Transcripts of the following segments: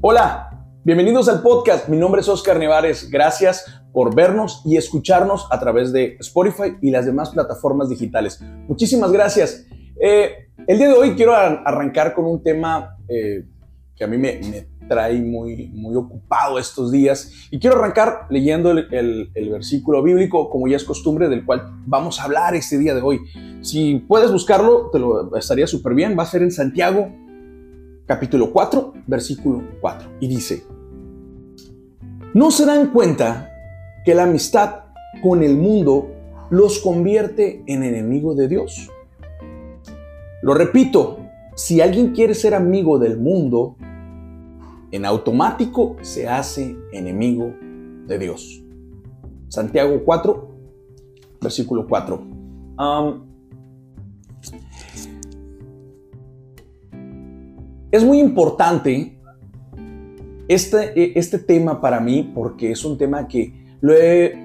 Hola, bienvenidos al podcast. Mi nombre es Oscar Nevares. Gracias por vernos y escucharnos a través de Spotify y las demás plataformas digitales. Muchísimas gracias. Eh, el día de hoy quiero arrancar con un tema eh, que a mí me, trae muy, muy ocupado estos días y quiero arrancar leyendo el, el versículo bíblico como ya es costumbre del cual vamos a hablar este día de hoy. Si puedes buscarlo, te lo estaría súper bien. Va a ser en Santiago capítulo 4, versículo 4. Y dice, ¿no se dan cuenta que la amistad con el mundo los convierte en enemigos de Dios? Lo repito, si alguien quiere ser amigo del mundo, en automático se hace enemigo de Dios. Santiago 4, versículo 4. Es muy importante este, e, este tema para mí porque es un tema que lo he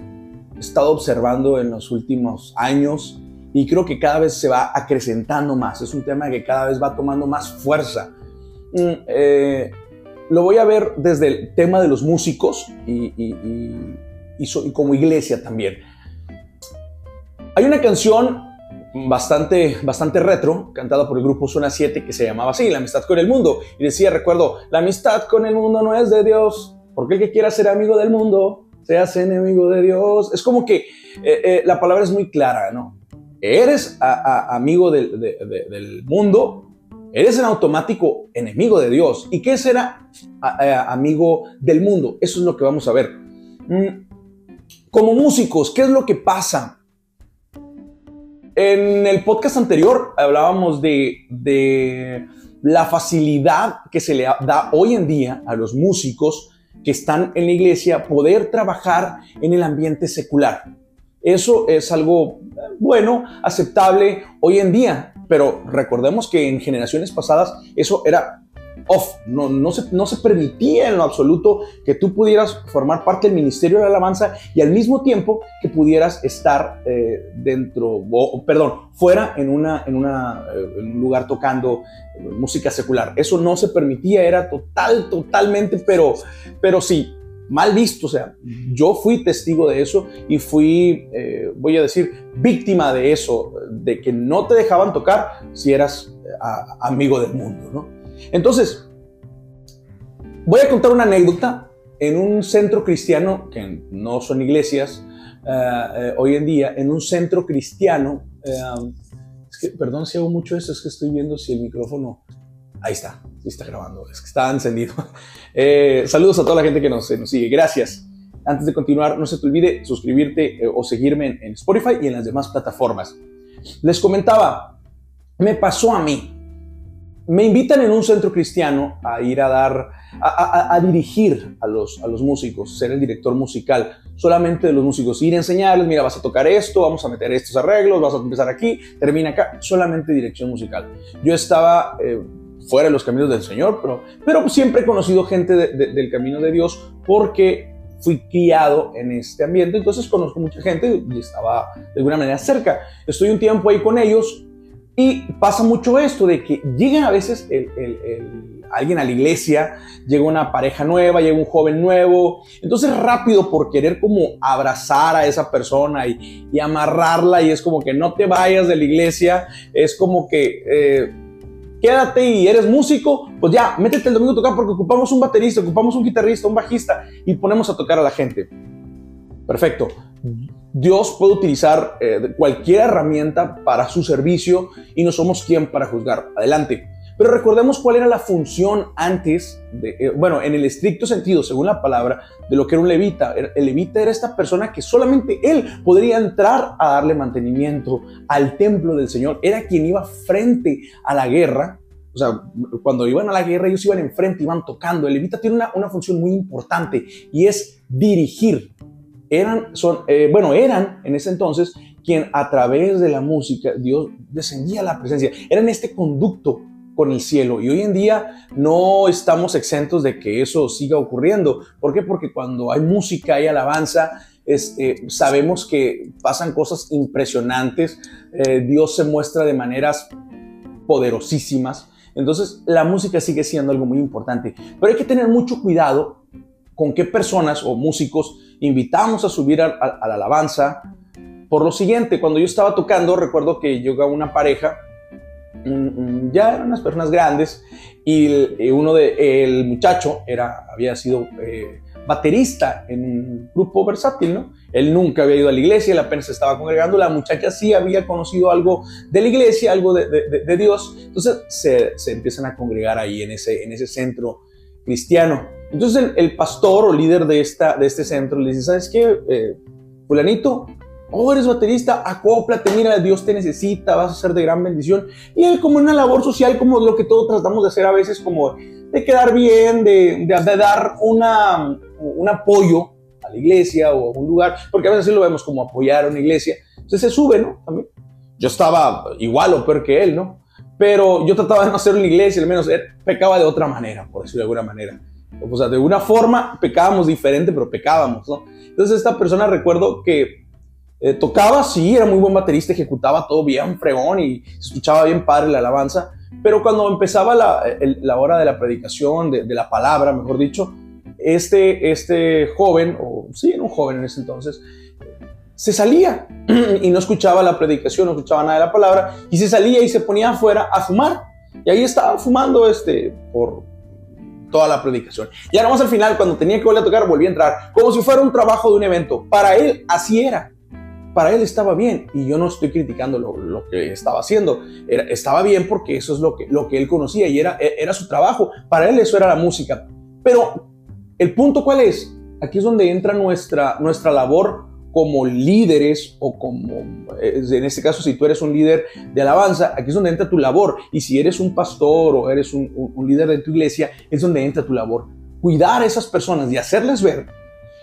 estado observando en los últimos años y creo que cada vez se va acrecentando más. Es un tema que cada vez va tomando más fuerza. Mm, eh, lo voy a ver desde el tema de los músicos y, y como iglesia también. Hay una canción bastante, bastante retro, cantada por el grupo Zona 7, que se llamaba así, La amistad con el mundo. Y decía, recuerdo, la amistad con el mundo no es de Dios, porque el que quiera ser amigo del mundo se hace enemigo de Dios. Es como que eh, eh, la palabra es muy clara, ¿no? Eres amigo del mundo, eres en automático enemigo de Dios. ¿Y qué será amigo del mundo? Eso es lo que vamos a ver. Mm, como músicos, ¿qué es lo que pasa? En el podcast anterior hablábamos de, la facilidad que se le da hoy en día a los músicos que están en la iglesia poder trabajar en el ambiente secular. Eso es algo bueno, aceptable hoy en día, pero recordemos que en generaciones pasadas eso era off, no, se, permitía en lo absoluto que tú pudieras formar parte del ministerio de la alabanza y al mismo tiempo que pudieras estar eh, dentro, perdón, fuera en, una, eh, un lugar tocando eh, música secular. Eso no se permitía, era total, totalmente, pero, pero sí, mal visto. O sea, yo fui testigo de eso y fui, voy a decir, víctima de eso, de que no te dejaban tocar si eras amigo del mundo, ¿no? Entonces, voy a contar una anécdota en un centro cristiano, que no son iglesias eh, eh, hoy en día, en un centro cristiano. Eh, perdón si hago mucho eso, es que estoy viendo si el micrófono... Ahí está, está grabando, es que está encendido. saludos a toda la gente que nos, sigue, gracias. Antes de continuar, no se te olvide suscribirte o seguirme en Spotify y en las demás plataformas. Les comentaba, me pasó a mí me invitan en un centro cristiano a ir a dar, a, dirigir a los, a los músicos, ser el director musical solamente de los músicos, ir a enseñarles, mira, vas a tocar esto, vamos a meter estos arreglos, vas a empezar aquí, termina acá, solamente dirección musical. Yo estaba eh, fuera de los caminos del Señor, pero, pero siempre he conocido gente del camino de Dios porque fui criado en este ambiente, entonces conozco mucha gente y estaba de alguna manera cerca. Estoy un tiempo ahí con ellos, y pasa mucho esto de que llega a veces alguien a la iglesia, llega una pareja nueva, llega un joven nuevo, entonces rápido por querer como abrazar a esa persona y, amarrarla y es como que no te vayas de la iglesia, es como que eh, quédate y eres músico, pues ya, métete el domingo a tocar porque ocupamos un baterista, ocupamos un guitarrista, un bajista y ponemos a tocar a la gente. Perfecto. Dios puede utilizar eh, cualquier herramienta para su servicio y no somos quien para juzgar. Adelante. Pero recordemos cuál era la función antes, eh, bueno, en el estricto sentido, según la palabra, de lo que era un levita. El levita era esta persona que solamente él podría entrar a darle mantenimiento al templo del Señor. Era quien iba frente a la guerra. O sea, cuando iban a la guerra, ellos iban enfrente, iban tocando. El levita tiene una, una función muy importante y es dirigir eran, son, eh, bueno, eran en ese entonces quien a través de la música Dios descendía la presencia. Eran este conducto con el cielo y hoy en día no estamos exentos de que eso siga ocurriendo. ¿Por qué? Porque cuando hay música, hay alabanza, este, sabemos que pasan cosas impresionantes, eh, Dios se muestra de maneras poderosísimas. Entonces, la música sigue siendo algo muy importante, pero hay que tener mucho cuidado con qué personas o músicos invitamos a subir a, la alabanza. Por lo siguiente, cuando yo estaba tocando, recuerdo que llegó una pareja, ya eran unas personas grandes, y uno de el muchacho era, había sido eh, baterista en un grupo versátil, ¿no? Él nunca había ido a la iglesia, él apenas estaba congregando, la muchacha sí había conocido algo de la iglesia, algo de, Dios, entonces se, se, empiezan a congregar ahí en ese, en ese centro cristiano. Entonces el, pastor o líder de, esta, de este centro le dice, ¿sabes qué? Eh, fulanito, oh, eres baterista, acóplate, mira, Dios te necesita, vas a ser de gran bendición. Y él como una labor social, como lo que todos tratamos de hacer a veces, como de quedar bien, de, dar una, un apoyo a la iglesia o a un lugar, porque a veces sí lo vemos como apoyar a una iglesia. Entonces se sube, ¿no? También. Yo estaba igual o peor que él, ¿no? Pero yo trataba de no hacer una iglesia, al menos pecaba de otra manera, por decirlo de alguna manera. O sea, de una forma pecábamos diferente, pero pecábamos, ¿no? Entonces esta persona recuerdo que eh, tocaba, sí, era muy buen baterista, ejecutaba todo bien, fregón y se escuchaba bien padre la alabanza, pero cuando empezaba la, la hora de la predicación, de, de, la palabra, mejor dicho, este, este joven, o sí, era un joven en ese entonces, se salía y no escuchaba la predicación, no escuchaba nada de la palabra, y se salía y se ponía afuera a fumar. Y ahí estaba fumando este, por toda la predicación. Y ahora al final, cuando tenía que volver a tocar, volví a entrar, como si fuera un trabajo de un evento. Para él, así era para él estaba bien y yo no estoy criticando lo, que estaba haciendo. Estaba bien porque eso es lo que, lo que él conocía y era, era su trabajo. Para él eso era la música. Pero el punto cuál es? Aquí es donde entra nuestra, nuestra labor como líderes o como, en este caso, si tú eres un líder de alabanza, aquí es donde entra tu labor. Y si eres un pastor o eres un, un líder de tu iglesia, es donde entra tu labor. Cuidar a esas personas y hacerles ver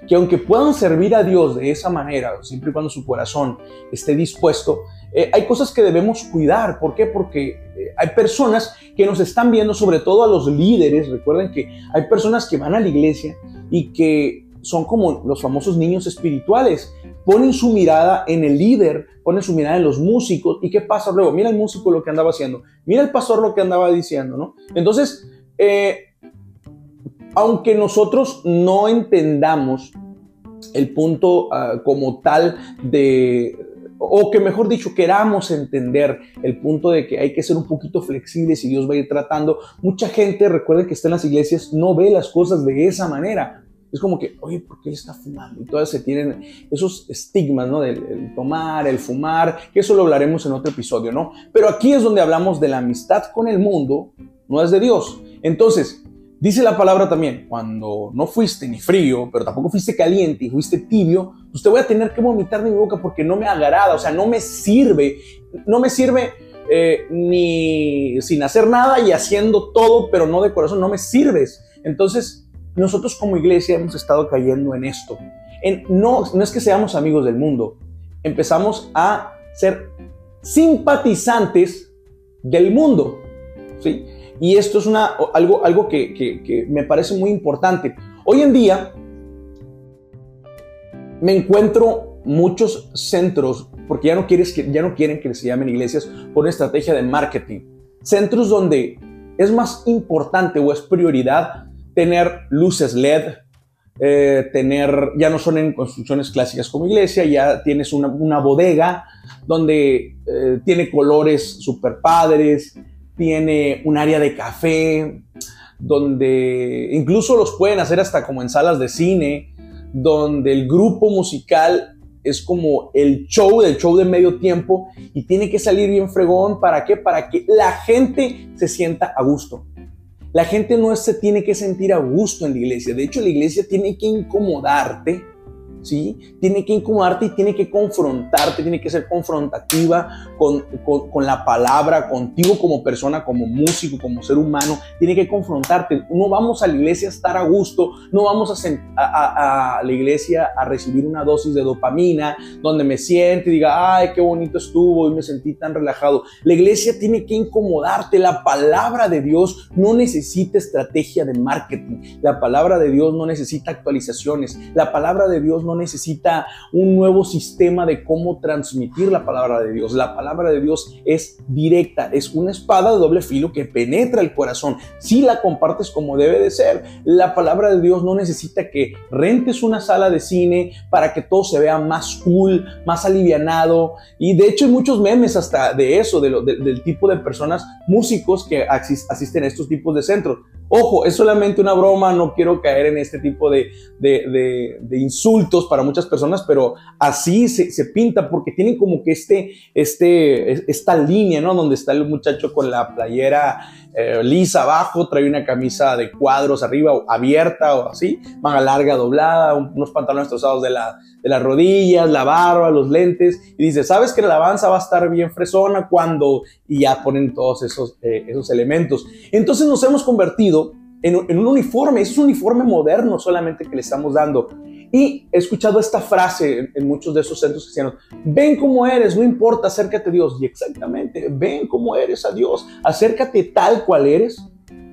que aunque puedan servir a Dios de esa manera, siempre y cuando su corazón esté dispuesto, eh, hay cosas que debemos cuidar. ¿Por qué? Porque eh, hay personas que nos están viendo, sobre todo a los líderes. Recuerden que hay personas que van a la iglesia y que son como los famosos niños espirituales. Ponen su mirada en el líder, ponen su mirada en los músicos. ¿Y qué pasa luego? Mira el músico lo que andaba haciendo. Mira el pastor lo que andaba diciendo, ¿no? Entonces, eh, aunque nosotros no entendamos el punto ah, como tal de, o que mejor dicho, queramos entender el punto de que hay que ser un poquito flexibles y Dios va a ir tratando, mucha gente, recuerden que está en las iglesias, no ve las cosas de esa manera. Es como que, oye, ¿por qué está fumando? Y todas se tienen esos estigmas, ¿no? Del tomar, el fumar, que eso lo hablaremos en otro episodio, ¿no? Pero aquí es donde hablamos de la amistad con el mundo, no es de Dios. Entonces, Dice la palabra también, cuando no fuiste ni frío, pero tampoco fuiste caliente y fuiste tibio, pues te voy a tener que vomitar de mi boca porque no me agrada, o sea, no me sirve, no me sirve eh, ni sin hacer nada y haciendo todo, pero no de corazón, no me sirves. Entonces, nosotros como iglesia hemos estado cayendo en esto. No, es que seamos amigos del mundo, empezamos a ser simpatizantes del mundo, ¿sí? Y esto es algo, que, me parece muy importante. Hoy en día me encuentro muchos centros, porque ya no, quieres, ya no quieren que se llamen iglesias, por una estrategia de marketing. Centros donde es más importante o es prioridad tener luces LED, eh, tener, ya no son en construcciones clásicas como iglesia, ya tienes una, bodega donde eh, tiene colores super padres, tiene un área de café, donde incluso los pueden hacer hasta como en salas de cine, donde el grupo musical es como el show del show de medio tiempo y tiene que salir bien fregón. ¿Para qué? Para que la gente se sienta a gusto. La gente no se tiene que sentir a gusto en la iglesia. De hecho, la iglesia tiene que incomodarte ¿sí? Tiene que incomodarte y tiene que confrontarte, tiene que ser confrontativa con, con, la palabra, contigo como persona, como músico, como ser humano, tiene que confrontarte. No vamos a la iglesia a estar a gusto, no vamos a, la iglesia a recibir una dosis de dopamina, donde me siente y diga, ay, qué bonito estuvo y me sentí tan relajado. La iglesia tiene que incomodarte, la palabra de Dios no necesita estrategia de marketing, la palabra de Dios no necesita actualizaciones, la palabra de Dios no no necesita un nuevo sistema de cómo transmitir la palabra de Dios. La palabra de Dios es directa, es una espada de doble filo que penetra el corazón. Si la compartes como debe de ser, la palabra de Dios no necesita que rentes una sala de cine para que todo se vea más cool, más alivianado. Y de hecho hay muchos memes hasta de eso, del tipo de personas, músicos que asisten a estos tipos de centros. Ojo, es solamente una broma, no quiero caer en este tipo de, insultos para muchas personas, pero así se, pinta porque tienen como que este, este, esta línea, ¿no? Donde está el muchacho con la playera eh, lisa abajo, trae una camisa de cuadros arriba abierta o así, manga larga doblada, unos pantalones trozados de, la, de las rodillas, la barba, los lentes, y dice, ¿sabes que la alabanza va a estar bien fresona cuando, y ya ponen todos esos, eh, esos elementos. Entonces nos hemos convertido en, un uniforme, es un uniforme moderno solamente que le estamos dando. Y he escuchado esta frase en, muchos de esos centros cristianos, ven como eres, no importa, acércate a Dios. Y exactamente, ven como eres a Dios, acércate tal cual eres,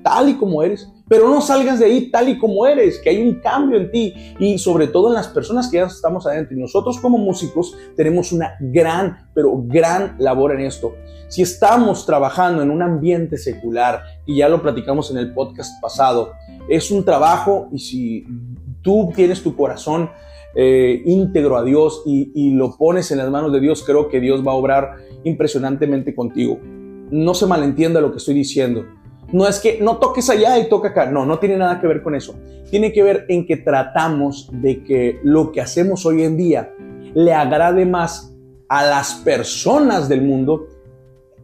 tal y como eres, pero no salgas de ahí tal y como eres, que hay un cambio en ti y sobre todo en las personas que ya estamos adentro. Y nosotros como músicos tenemos una gran, pero gran labor en esto. Si estamos trabajando en un ambiente secular, y ya lo platicamos en el podcast pasado, es un trabajo y si tú tienes tu corazón eh, íntegro a Dios y, lo pones en las manos de Dios, creo que Dios va a obrar impresionantemente contigo. No se malentienda lo que estoy diciendo. No es que no toques allá y toca acá. No, no tiene nada que ver con eso. Tiene que ver en que tratamos de que lo que hacemos hoy en día le agrade más a las personas del mundo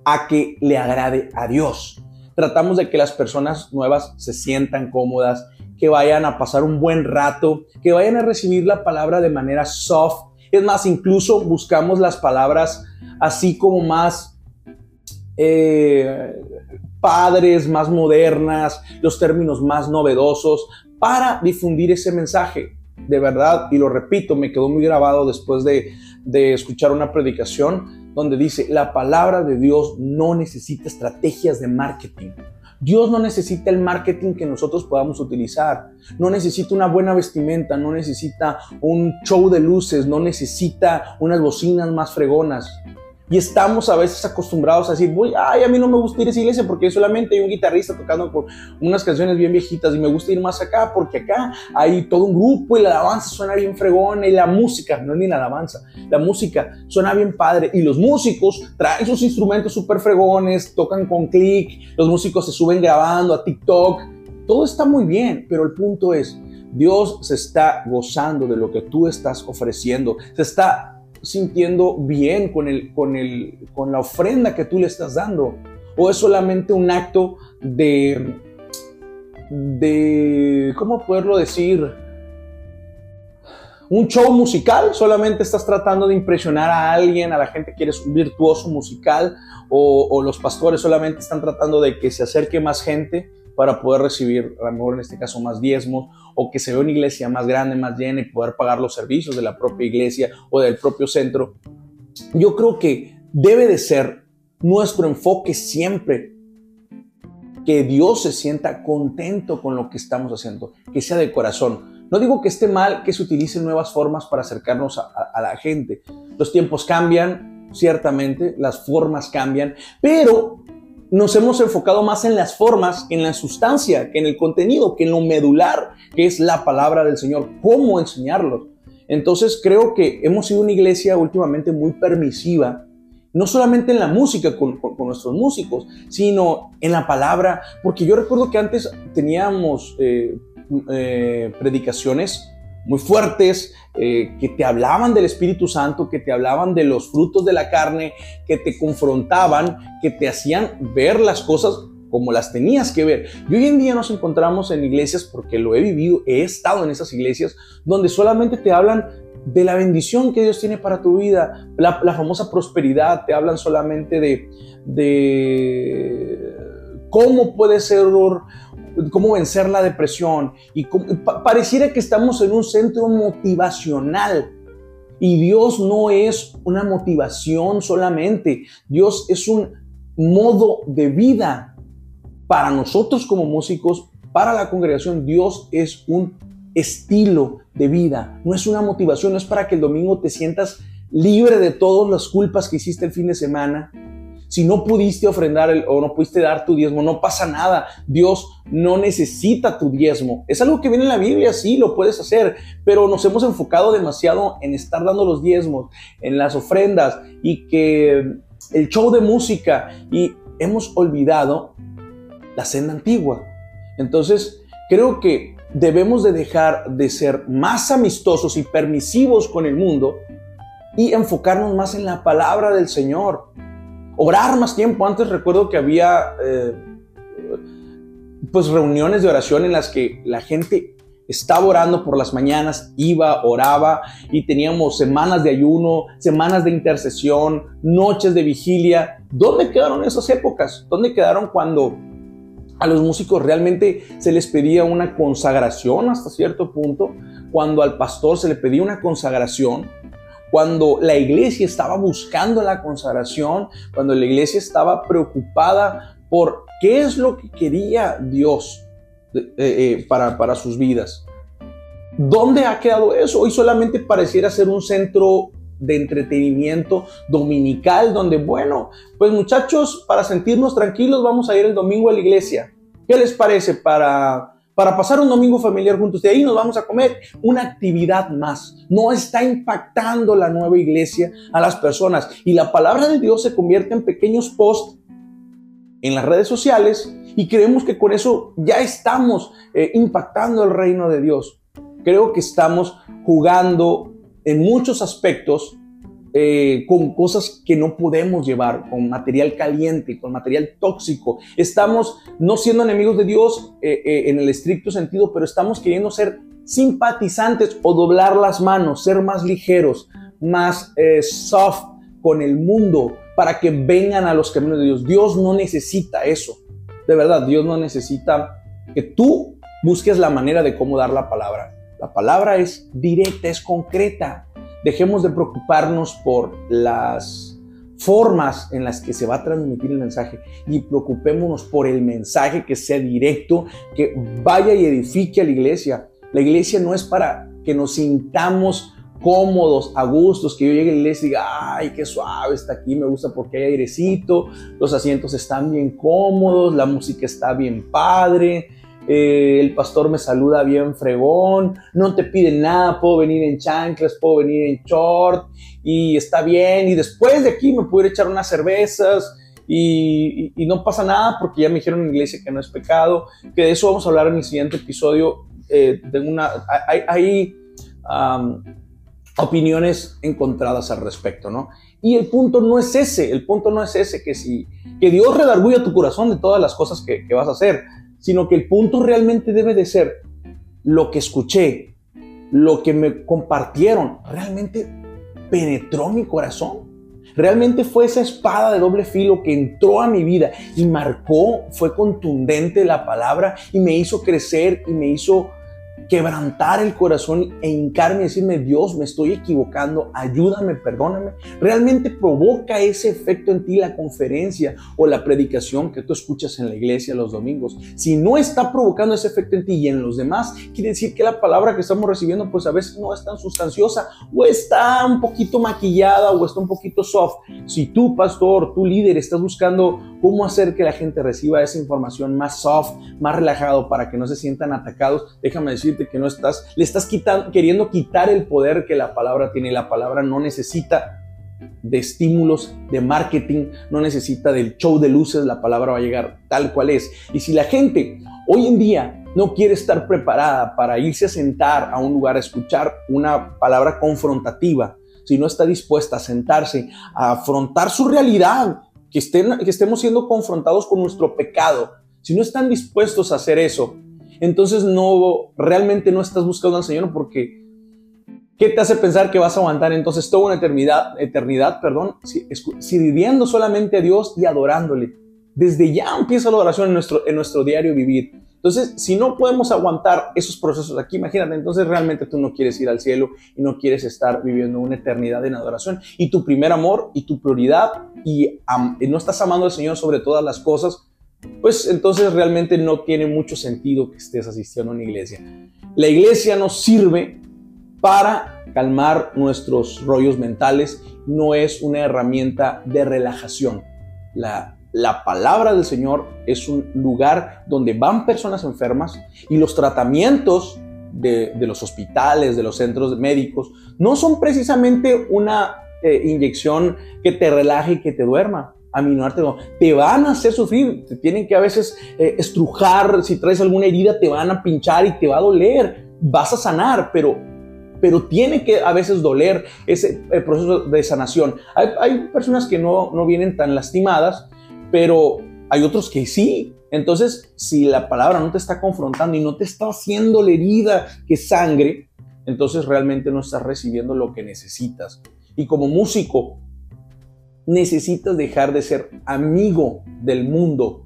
a que le agrade a Dios. Tratamos de que las personas nuevas se sientan cómodas, que vayan a pasar un buen rato, que vayan a recibir la palabra de manera soft. Es más, incluso buscamos las palabras así como más eh, padres, más modernas, los términos más novedosos, para difundir ese mensaje. De verdad, y lo repito, me quedó muy grabado después de, de escuchar una predicación donde dice, la palabra de Dios no necesita estrategias de marketing. Dios no necesita el marketing que nosotros podamos utilizar. No necesita una buena vestimenta, no necesita un show de luces, no necesita unas bocinas más fregonas. Y estamos a veces acostumbrados a decir, voy, ay, a mí no me gusta ir a esa iglesia porque solamente hay un guitarrista tocando por unas canciones bien viejitas y me gusta ir más acá porque acá hay todo un grupo y la alabanza suena bien fregona y la música, no es ni la alabanza, la música suena bien padre y los músicos traen sus instrumentos súper fregones, tocan con clic, los músicos se suben grabando a TikTok, todo está muy bien, pero el punto es, Dios se está gozando de lo que tú estás ofreciendo, se está sintiendo bien con, el, con, el, con la ofrenda que tú le estás dando? ¿O es solamente un acto de, de, ¿cómo poderlo decir? Un show musical, solamente estás tratando de impresionar a alguien, a la gente que eres un virtuoso musical, o, o los pastores solamente están tratando de que se acerque más gente para poder recibir, a lo mejor en este caso, más diezmos, o que se vea una iglesia más grande, más llena y poder pagar los servicios de la propia iglesia o del propio centro. Yo creo que debe de ser nuestro enfoque siempre que Dios se sienta contento con lo que estamos haciendo, que sea de corazón. No digo que esté mal que se utilicen nuevas formas para acercarnos a, a la gente. Los tiempos cambian, ciertamente, las formas cambian, pero nos hemos enfocado más en las formas en la sustancia, que en el contenido, que en lo medular, que es la palabra del Señor, cómo enseñarlo. Entonces creo que hemos sido una iglesia últimamente muy permisiva, no solamente en la música con, nuestros músicos, sino en la palabra, porque yo recuerdo que antes teníamos eh, eh, predicaciones muy fuertes, eh, que te hablaban del Espíritu Santo, que te hablaban de los frutos de la carne, que te confrontaban, que te hacían ver las cosas como las tenías que ver. Y hoy en día nos encontramos en iglesias, porque lo he vivido, he estado en esas iglesias, donde solamente te hablan de la bendición que Dios tiene para tu vida, la, famosa prosperidad, te hablan solamente de, de cómo puede ser cómo vencer la depresión. Y pareciera que estamos en un centro motivacional. Y Dios no es una motivación solamente. Dios es un modo de vida para nosotros como músicos, para la congregación. Dios es un estilo de vida, no es una motivación, no es para que el domingo te sientas libre de todas las culpas que hiciste el fin de semana. Si no pudiste ofrendar o no pudiste dar tu diezmo, no pasa nada. Dios no necesita tu diezmo. Es algo que viene en la Biblia, sí, lo puedes hacer, pero nos hemos enfocado demasiado en estar dando los diezmos, en las ofrendas y que el show de música y hemos olvidado la senda antigua. Entonces, creo que debemos de dejar de ser más amistosos y permisivos con el mundo y enfocarnos más en la palabra del Señor. Orar más tiempo. Antes recuerdo que había eh, pues reuniones de oración en las que la gente estaba orando por las mañanas, iba, oraba y teníamos semanas de ayuno, semanas de intercesión, noches de vigilia. ¿Dónde quedaron esas épocas? ¿Dónde quedaron cuando a los músicos realmente se les pedía una consagración hasta cierto punto? Cuando al pastor se le pedía una consagración, cuando la iglesia estaba buscando la consagración, cuando la iglesia estaba preocupada por qué es lo que quería Dios eh, eh, para, para sus vidas. ¿Dónde ha quedado eso? Hoy solamente pareciera ser un centro de entretenimiento dominical donde, bueno, pues muchachos, para sentirnos tranquilos vamos a ir el domingo a la iglesia. ¿Qué les parece para para pasar un domingo familiar juntos. De ahí nos vamos a comer una actividad más. No está impactando la nueva iglesia a las personas. Y la palabra de Dios se convierte en pequeños posts en las redes sociales y creemos que con eso ya estamos eh, impactando el reino de Dios. Creo que estamos jugando en muchos aspectos eh, con cosas que no podemos llevar, con material caliente, con material tóxico. Estamos no siendo enemigos de Dios eh, eh, en el estricto sentido, pero estamos queriendo ser simpatizantes o doblar las manos, ser más ligeros, más soft con el mundo para que vengan a los caminos de Dios. Dios no necesita eso. De verdad, Dios no necesita que tú busques la manera de cómo dar la palabra. La palabra es directa, es concreta. Dejemos de preocuparnos por las formas en las que se va a transmitir el mensaje y preocupémonos por el mensaje que sea directo, que vaya y edifique a la iglesia. La iglesia no es para que nos sintamos cómodos, a gustos, que yo llegue a la iglesia y diga, ay, qué suave está aquí, me gusta porque hay airecito, los asientos están bien cómodos, la música está bien padre, eh, el pastor me saluda bien fregón, no te pide nada, puedo venir en chanclas, puedo venir en short y está bien. Y después de aquí me puedo echar unas cervezas y, no pasa nada porque ya me dijeron en la iglesia que no es pecado, que de eso vamos a hablar en el siguiente episodio. Eh, una, hay, opiniones encontradas al respecto, ¿no? Y el punto no es ese, el punto no es ese, que si que Dios redarguya tu corazón de todas las cosas que vas a hacer sino que el punto realmente debe de ser lo que escuché, lo que me compartieron, realmente penetró mi corazón. Realmente fue esa espada de doble filo que entró a mi vida y marcó, fue contundente la palabra y me hizo crecer y me hizo quebrantar el corazón e hincarme y decirme, Dios, me estoy equivocando, ayúdame, perdóname. Realmente provoca ese efecto en ti la conferencia o la predicación que tú escuchas en la iglesia los domingos. Si no está provocando ese efecto en ti y en los demás, quiere decir que la palabra que estamos recibiendo pues a veces no es tan sustanciosa o está un poquito maquillada o está un poquito soft. Si tú, pastor, tu líder, estás buscando cómo hacer que la gente reciba esa información más soft, más relajado para que no se sientan atacados, déjame decir que no estás, le estás quitando, queriendo quitar el poder que la palabra tiene. La palabra no necesita de estímulos, de marketing, no necesita del show de luces, la palabra va a llegar tal cual es. Y si la gente hoy en día no quiere estar preparada para irse a sentar a un lugar a escuchar una palabra confrontativa, si no está dispuesta a sentarse a afrontar su realidad, que, estén, que estemos siendo confrontados con nuestro pecado, si no están dispuestos a hacer eso, entonces no, realmente no estás buscando al Señor porque ¿qué te hace pensar que vas a aguantar entonces toda una eternidad, eternidad, perdón, sirviendo solamente a Dios y adorándole? Desde ya empieza la adoración en nuestro, en nuestro diario vivir. Entonces, si no podemos aguantar esos procesos aquí, imagínate, entonces realmente tú no quieres ir al cielo y no quieres estar viviendo una eternidad en adoración. Y tu primer amor y tu prioridad y no estás amando al Señor sobre todas las cosas, pues entonces realmente no tiene mucho sentido que estés asistiendo a una iglesia. La iglesia nos sirve para calmar nuestros rollos mentales, no es una herramienta de relajación. La, la palabra del Señor es un lugar donde van personas enfermas y los tratamientos de, los hospitales, de los centros médicos, no son precisamente una eh, inyección que te relaje y que te duerma. Aminorte, no. te van a hacer sufrir, te tienen que a veces eh, estrujar, si traes alguna herida te van a pinchar y te va a doler, vas a sanar, pero, pero tiene que a veces doler ese proceso de sanación. Hay, hay personas que no, no vienen tan lastimadas, pero hay otros que sí, entonces, si la palabra no te está confrontando y no te está haciendo la herida que sangre, entonces realmente no estás recibiendo lo que necesitas. Y como músico, necesitas dejar de ser amigo del mundo.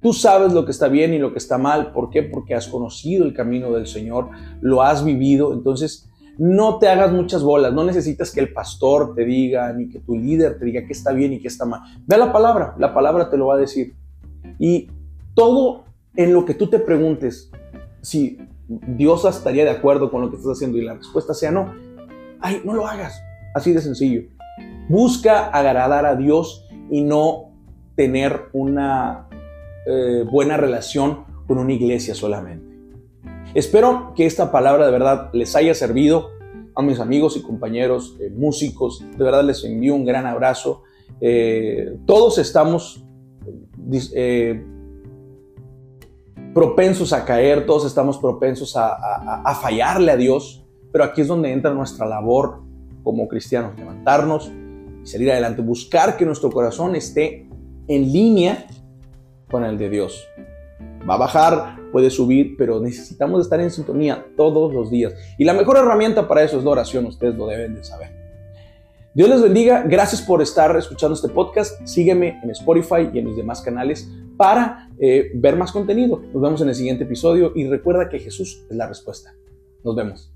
Tú sabes lo que está bien y lo que está mal. ¿Por qué? Porque has conocido el camino del Señor, lo has vivido. Entonces, no te hagas muchas bolas. No necesitas que el pastor te diga, ni que tu líder te diga qué está bien y qué está mal. Ve la palabra, la palabra te lo va a decir. Y todo en lo que tú te preguntes si Dios estaría de acuerdo con lo que estás haciendo y la respuesta sea no, ay, no lo hagas. Así de sencillo. Busca agradar a Dios y no tener una eh, buena relación con una iglesia solamente. Espero que esta palabra de verdad les haya servido a mis amigos y compañeros eh, músicos. De verdad les envío un gran abrazo. Eh, todos estamos propensos a caer, todos estamos propensos a, fallarle a Dios, pero aquí es donde entra nuestra labor como cristianos, levantarnos y salir adelante, buscar que nuestro corazón esté en línea con el de Dios. Va a bajar, puede subir, pero necesitamos estar en sintonía todos los días. Y la mejor herramienta para eso es la oración, ustedes lo deben de saber. Dios les bendiga, gracias por estar escuchando este podcast. Sígueme en Spotify y en mis demás canales para eh, ver más contenido. Nos vemos en el siguiente episodio y recuerda que Jesús es la respuesta. Nos vemos.